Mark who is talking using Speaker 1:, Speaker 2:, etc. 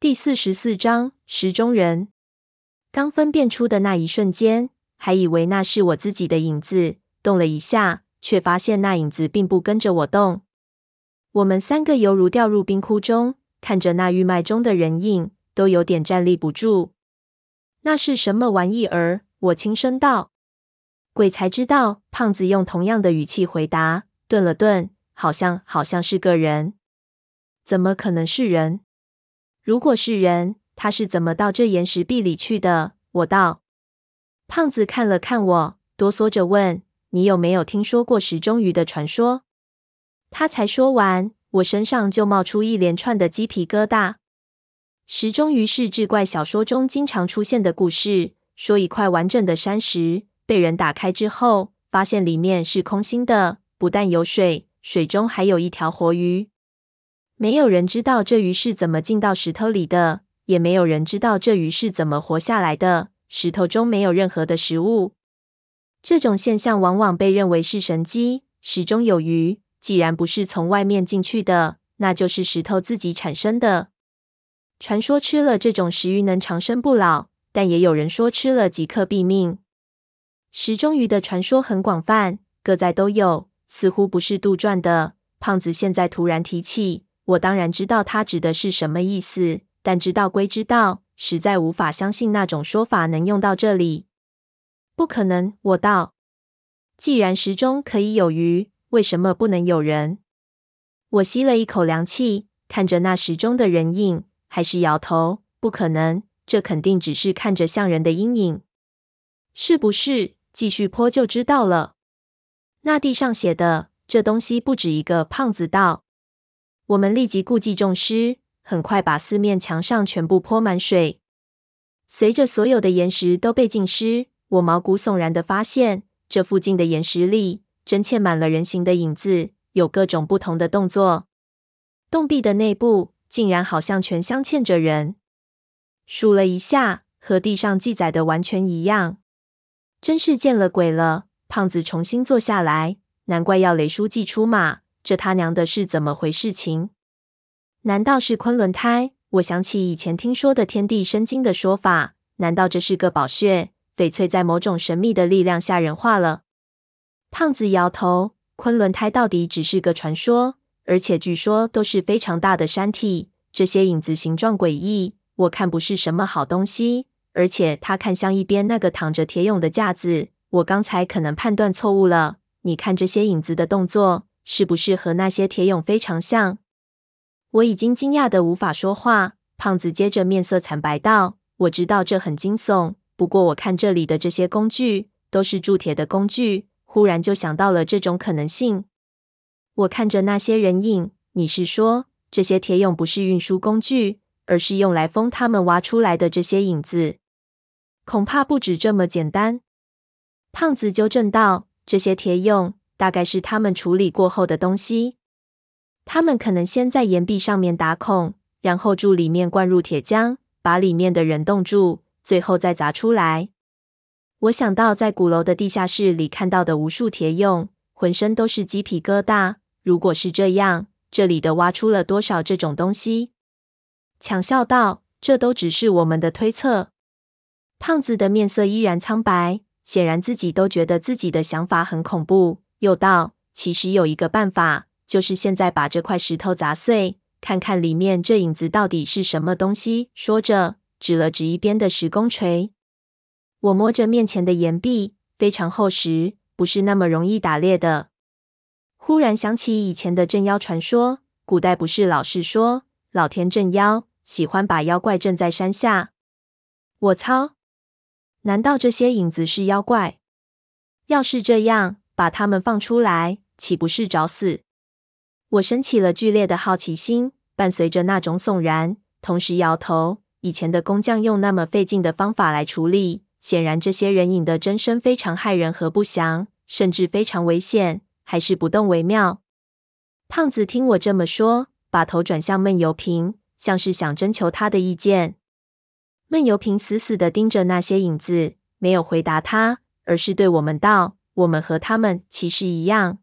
Speaker 1: 第四十四章石中人。刚分辨出的那一瞬间，还以为那是我自己的影子，动了一下，却发现那影子并不跟着我动。我们三个犹如掉入冰窟中，看着那玉脉中的人影，都有点站立不住。那是什么玩意儿？我轻声道。鬼才知道。胖子用同样的语气回答，顿了顿，好像好像是个人。怎么可能是人？如果是人，他是怎么到这岩石壁里去的？我道。胖子看了看我，哆嗦着问：“你有没有听说过石中鱼的传说？”他才说完，我身上就冒出一连串的鸡皮疙瘩。石中鱼是志怪小说中经常出现的故事，说一块完整的山石被人打开之后，发现里面是空心的，不但有水，水中还有一条活鱼。没有人知道这鱼是怎么进到石头里的，也没有人知道这鱼是怎么活下来的。石头中没有任何的食物。这种现象往往被认为是神迹。石中有鱼，既然不是从外面进去的，那就是石头自己产生的。传说吃了这种石鱼能长生不老，但也有人说吃了即刻毙命。石中鱼的传说很广泛，各在都有，似乎不是杜撰的。胖子现在突然提起。我当然知道他指的是什么意思，但知道归知道，实在无法相信那种说法能用到这里。不可能，我道。既然石中可以有鱼，为什么不能有人？我吸了一口凉气，看着那石中的人影，还是摇头。不可能，这肯定只是看着像人的阴影。是不是？继续泼就知道了。那地上写的这东西不止一个。胖子道。我们立即故技重施，很快把四面墙上全部泼满水。随着所有的岩石都被浸湿，我毛骨悚然的发现，这附近的岩石里真嵌满了人形的影子，有各种不同的动作。洞壁的内部竟然好像全镶嵌着人。数了一下，和地上记载的完全一样。真是见了鬼了！胖子重新坐下来，难怪要雷书记出马。这他娘的是怎么回事情？难道是昆仑胎？我想起以前听说的天地生金的说法，难道这是个宝穴？翡翠在某种神秘的力量下人化了。胖子摇头，昆仑胎到底只是个传说，而且据说都是非常大的山体。这些影子形状诡异，我看不是什么好东西。而且他看向一边那个躺着铁俑的架子，我刚才可能判断错误了。你看这些影子的动作。是不是和那些铁俑非常像？我已经惊讶得无法说话。胖子接着面色惨白道：“我知道这很惊悚，不过我看这里的这些工具都是铸铁的工具，忽然就想到了这种可能性。”我看着那些人影，你是说这些铁俑不是运输工具，而是用来封他们挖出来的这些影子？恐怕不止这么简单。胖子纠正道：“这些铁俑。”大概是他们处理过后的东西。他们可能先在岩壁上面打孔，然后注里面灌入铁浆，把里面的人冻住，最后再砸出来。我想到在鼓楼的地下室里看到的无数铁俑，浑身都是鸡皮疙瘩。如果是这样，这里的挖出了多少这种东西？强笑道：“这都只是我们的推测。”胖子的面色依然苍白，显然自己都觉得自己的想法很恐怖。又道：“其实有一个办法，就是现在把这块石头砸碎，看看里面这影子到底是什么东西。”说着，指了指一边的石工锤。我摸着面前的岩壁，非常厚实，不是那么容易打裂的。忽然想起以前的镇妖传说，古代不是老是说老天镇妖，喜欢把妖怪镇在山下？我操！难道这些影子是妖怪？要是这样，把他们放出来，岂不是找死？我升起了剧烈的好奇心，伴随着那种悚然，同时摇头。以前的工匠用那么费劲的方法来处理，显然这些人影的真身非常骇人和不祥，甚至非常危险，还是不动为妙。胖子听我这么说，把头转向闷油瓶，像是想征求他的意见。闷油瓶死死地盯着那些影子，没有回答他，而是对我们道。我们和他们其实一样，